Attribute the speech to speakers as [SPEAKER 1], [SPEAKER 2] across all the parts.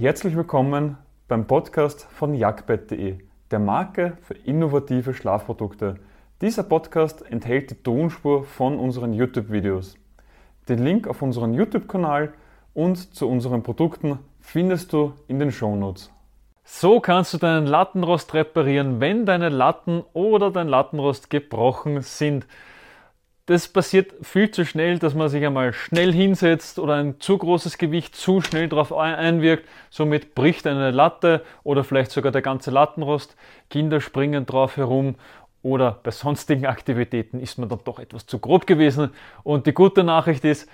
[SPEAKER 1] Herzlich willkommen beim Podcast von jagdbett.de, der Marke für innovative Schlafprodukte. Dieser Podcast enthält die Tonspur von unseren YouTube-Videos. Den Link auf unseren YouTube-Kanal und zu unseren Produkten findest du in den Shownotes. So kannst du deinen Lattenrost reparieren, wenn deine Latten oder dein Lattenrost gebrochen sind. Das passiert viel zu schnell, dass man sich einmal schnell hinsetzt oder ein zu großes Gewicht zu schnell darauf einwirkt. Somit bricht eine Latte oder vielleicht sogar der ganze Lattenrost. Kinder springen drauf herum oder bei sonstigen Aktivitäten ist man dann doch etwas zu grob gewesen. Und die gute Nachricht ist,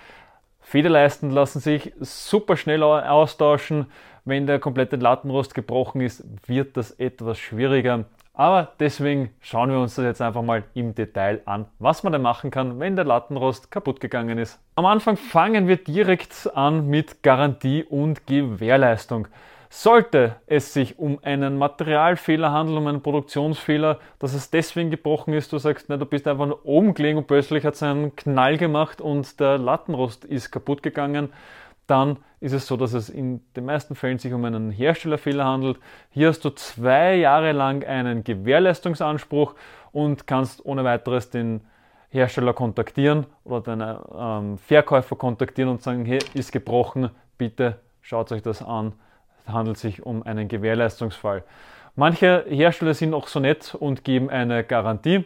[SPEAKER 1] Federleisten lassen sich super schnell austauschen. Wenn der komplette Lattenrost gebrochen ist, wird das etwas schwieriger. Aber deswegen schauen wir uns das jetzt einfach mal im Detail an, was man denn machen kann, wenn der Lattenrost kaputt gegangen ist. Am Anfang fangen wir direkt an mit Garantie und Gewährleistung. Sollte es sich um einen Materialfehler handeln, um einen Produktionsfehler, dass es deswegen gebrochen ist, du sagst, na, du bist einfach nur oben gelegen und plötzlich hat es einen Knall gemacht und der Lattenrost ist kaputt gegangen, dann ist es so, dass es in den meisten Fällen sich um einen Herstellerfehler handelt. Hier hast du zwei Jahre lang einen Gewährleistungsanspruch und kannst ohne weiteres den Hersteller kontaktieren oder deinen ähm, Verkäufer kontaktieren und sagen, hey, ist gebrochen, bitte schaut euch das an handelt sich um einen Gewährleistungsfall. Manche Hersteller sind auch so nett und geben eine Garantie.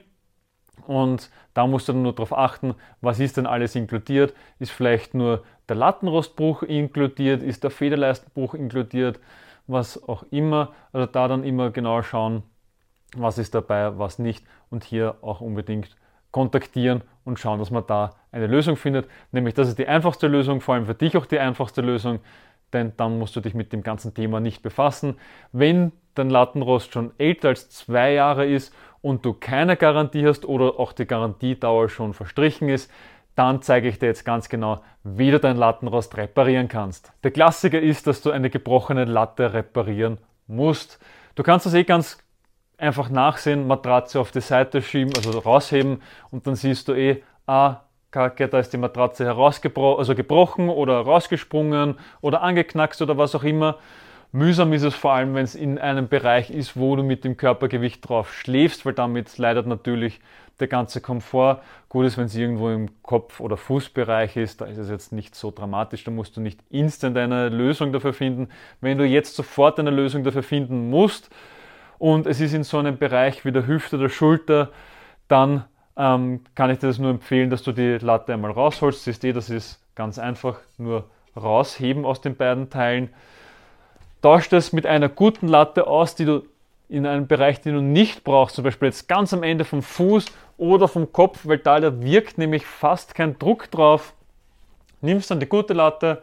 [SPEAKER 1] Und da musst du dann nur darauf achten, was ist denn alles inkludiert? Ist vielleicht nur der Lattenrostbruch inkludiert? Ist der Federleistenbruch inkludiert? Was auch immer. Also da dann immer genau schauen, was ist dabei, was nicht. Und hier auch unbedingt kontaktieren und schauen, dass man da eine Lösung findet. Nämlich das ist die einfachste Lösung, vor allem für dich auch die einfachste Lösung denn dann musst du dich mit dem ganzen Thema nicht befassen. Wenn dein Lattenrost schon älter als zwei Jahre ist und du keine Garantie hast oder auch die Garantiedauer schon verstrichen ist, dann zeige ich dir jetzt ganz genau, wie du dein Lattenrost reparieren kannst. Der Klassiker ist, dass du eine gebrochene Latte reparieren musst. Du kannst das eh ganz einfach nachsehen, Matratze auf die Seite schieben, also rausheben und dann siehst du eh, ah, Kacke, da ist die Matratze herausgebrochen, also gebrochen oder rausgesprungen oder angeknackst oder was auch immer. Mühsam ist es vor allem, wenn es in einem Bereich ist, wo du mit dem Körpergewicht drauf schläfst, weil damit leidet natürlich der ganze Komfort. Gut ist, wenn es irgendwo im Kopf- oder Fußbereich ist, da ist es jetzt nicht so dramatisch, da musst du nicht instant eine Lösung dafür finden. Wenn du jetzt sofort eine Lösung dafür finden musst und es ist in so einem Bereich wie der Hüfte oder Schulter, dann ähm, kann ich dir das nur empfehlen, dass du die Latte einmal rausholst. Siehst du, das ist ganz einfach, nur rausheben aus den beiden Teilen. Tausch das mit einer guten Latte aus, die du in einem Bereich, den du nicht brauchst, zum Beispiel jetzt ganz am Ende vom Fuß oder vom Kopf, weil da, da wirkt nämlich fast kein Druck drauf. Nimmst dann die gute Latte,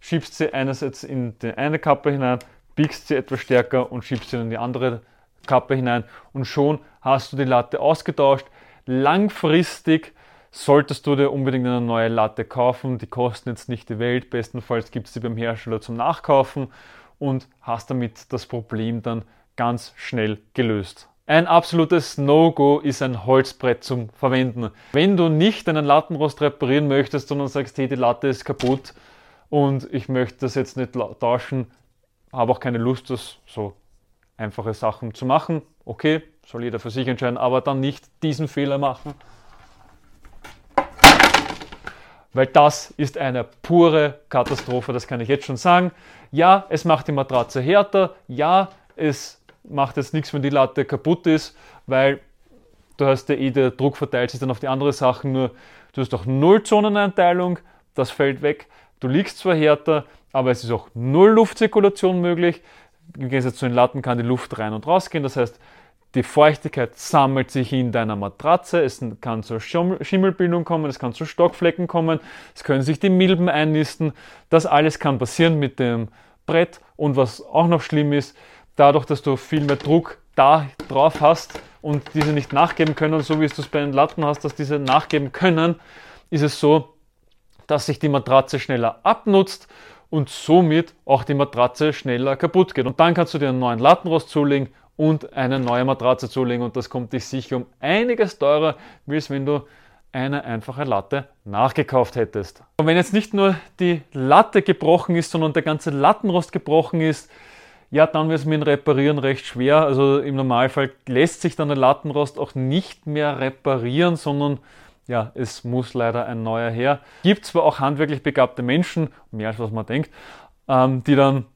[SPEAKER 1] schiebst sie einerseits in die eine Kappe hinein, biegst sie etwas stärker und schiebst sie in die andere Kappe hinein und schon hast du die Latte ausgetauscht. Langfristig solltest du dir unbedingt eine neue Latte kaufen. Die kosten jetzt nicht die Welt. Bestenfalls gibt es sie beim Hersteller zum Nachkaufen und hast damit das Problem dann ganz schnell gelöst. Ein absolutes No-Go ist ein Holzbrett zum Verwenden. Wenn du nicht einen Lattenrost reparieren möchtest, sondern sagst, hey, die Latte ist kaputt und ich möchte das jetzt nicht tauschen, habe auch keine Lust, das so einfache Sachen zu machen, okay, soll jeder für sich entscheiden, aber dann nicht diesen Fehler machen. Weil das ist eine pure Katastrophe, das kann ich jetzt schon sagen. Ja, es macht die Matratze härter. Ja, es macht jetzt nichts, wenn die Latte kaputt ist, weil du hast ja eh der Druck verteilt sich dann auf die anderen Sachen, nur du hast auch Nullzoneneinteilung, das fällt weg. Du liegst zwar härter, aber es ist auch null Luftzirkulation möglich. Im Gegensatz zu den Latten kann die Luft rein und raus gehen. Das heißt, die Feuchtigkeit sammelt sich in deiner Matratze, es kann zur Schimmelbildung kommen, es kann zu Stockflecken kommen, es können sich die Milben einnisten. Das alles kann passieren mit dem Brett und was auch noch schlimm ist, dadurch, dass du viel mehr Druck da drauf hast und diese nicht nachgeben können, so wie es du es bei den Latten hast, dass diese nachgeben können, ist es so, dass sich die Matratze schneller abnutzt und somit auch die Matratze schneller kaputt geht. Und dann kannst du dir einen neuen Lattenrost zulegen und eine neue Matratze zulegen und das kommt dich sicher um einiges teurer, wie es wenn du eine einfache Latte nachgekauft hättest. Und wenn jetzt nicht nur die Latte gebrochen ist, sondern der ganze Lattenrost gebrochen ist, ja, dann wird es mit dem Reparieren recht schwer. Also im Normalfall lässt sich dann der Lattenrost auch nicht mehr reparieren, sondern ja, es muss leider ein neuer her. Gibt zwar auch handwerklich begabte Menschen, mehr als was man denkt, ähm, die dann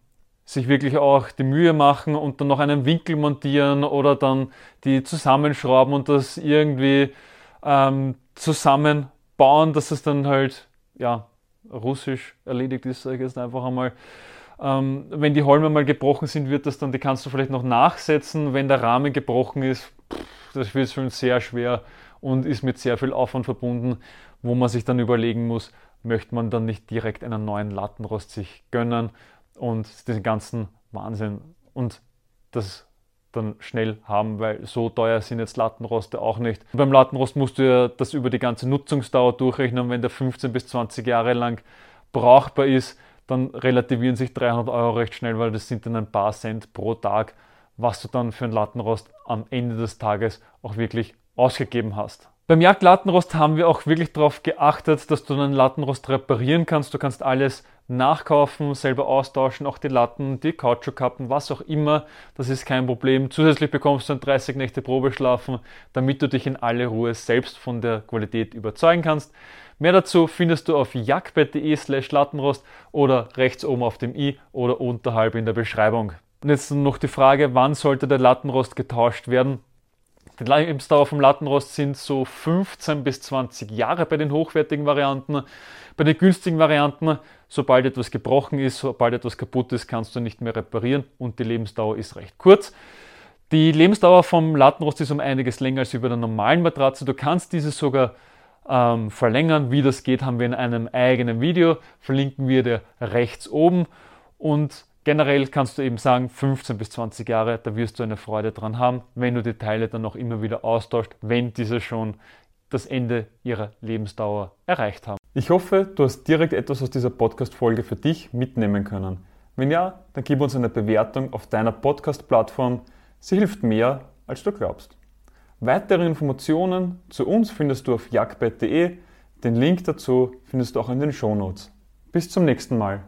[SPEAKER 1] sich wirklich auch die Mühe machen und dann noch einen Winkel montieren oder dann die zusammenschrauben und das irgendwie ähm, zusammenbauen, dass es dann halt ja russisch erledigt ist, sage ich jetzt einfach einmal. Ähm, wenn die Holme mal gebrochen sind, wird das dann, die kannst du vielleicht noch nachsetzen. Wenn der Rahmen gebrochen ist, pff, das wird schon sehr schwer und ist mit sehr viel Aufwand verbunden, wo man sich dann überlegen muss, möchte man dann nicht direkt einen neuen Lattenrost sich gönnen und den ganzen Wahnsinn und das dann schnell haben, weil so teuer sind jetzt Lattenroste auch nicht. beim Lattenrost musst du ja das über die ganze Nutzungsdauer durchrechnen. Wenn der 15 bis 20 Jahre lang brauchbar ist, dann relativieren sich 300 Euro recht schnell, weil das sind dann ein paar Cent pro Tag, was du dann für einen Lattenrost am Ende des Tages auch wirklich ausgegeben hast. Beim Jagdlattenrost haben wir auch wirklich darauf geachtet, dass du einen Lattenrost reparieren kannst. Du kannst alles nachkaufen, selber austauschen, auch die Latten, die Kautschukkappen, was auch immer. Das ist kein Problem. Zusätzlich bekommst du ein 30 Nächte Probeschlafen, damit du dich in aller Ruhe selbst von der Qualität überzeugen kannst. Mehr dazu findest du auf jagdbett.de slash Lattenrost oder rechts oben auf dem i oder unterhalb in der Beschreibung. Und jetzt noch die Frage, wann sollte der Lattenrost getauscht werden? Die Lebensdauer vom Lattenrost sind so 15 bis 20 Jahre bei den hochwertigen Varianten. Bei den günstigen Varianten, sobald etwas gebrochen ist, sobald etwas kaputt ist, kannst du nicht mehr reparieren und die Lebensdauer ist recht kurz. Die Lebensdauer vom Lattenrost ist um einiges länger als über der normalen Matratze. Du kannst diese sogar ähm, verlängern. Wie das geht, haben wir in einem eigenen Video. Verlinken wir dir rechts oben. Und Generell kannst du eben sagen, 15 bis 20 Jahre, da wirst du eine Freude dran haben, wenn du die Teile dann auch immer wieder austauscht, wenn diese schon das Ende ihrer Lebensdauer erreicht haben. Ich hoffe, du hast direkt etwas aus dieser Podcast-Folge für dich mitnehmen können. Wenn ja, dann gib uns eine Bewertung auf deiner Podcast-Plattform. Sie hilft mehr, als du glaubst. Weitere Informationen zu uns findest du auf jagdbett.de. Den Link dazu findest du auch in den Shownotes. Bis zum nächsten Mal.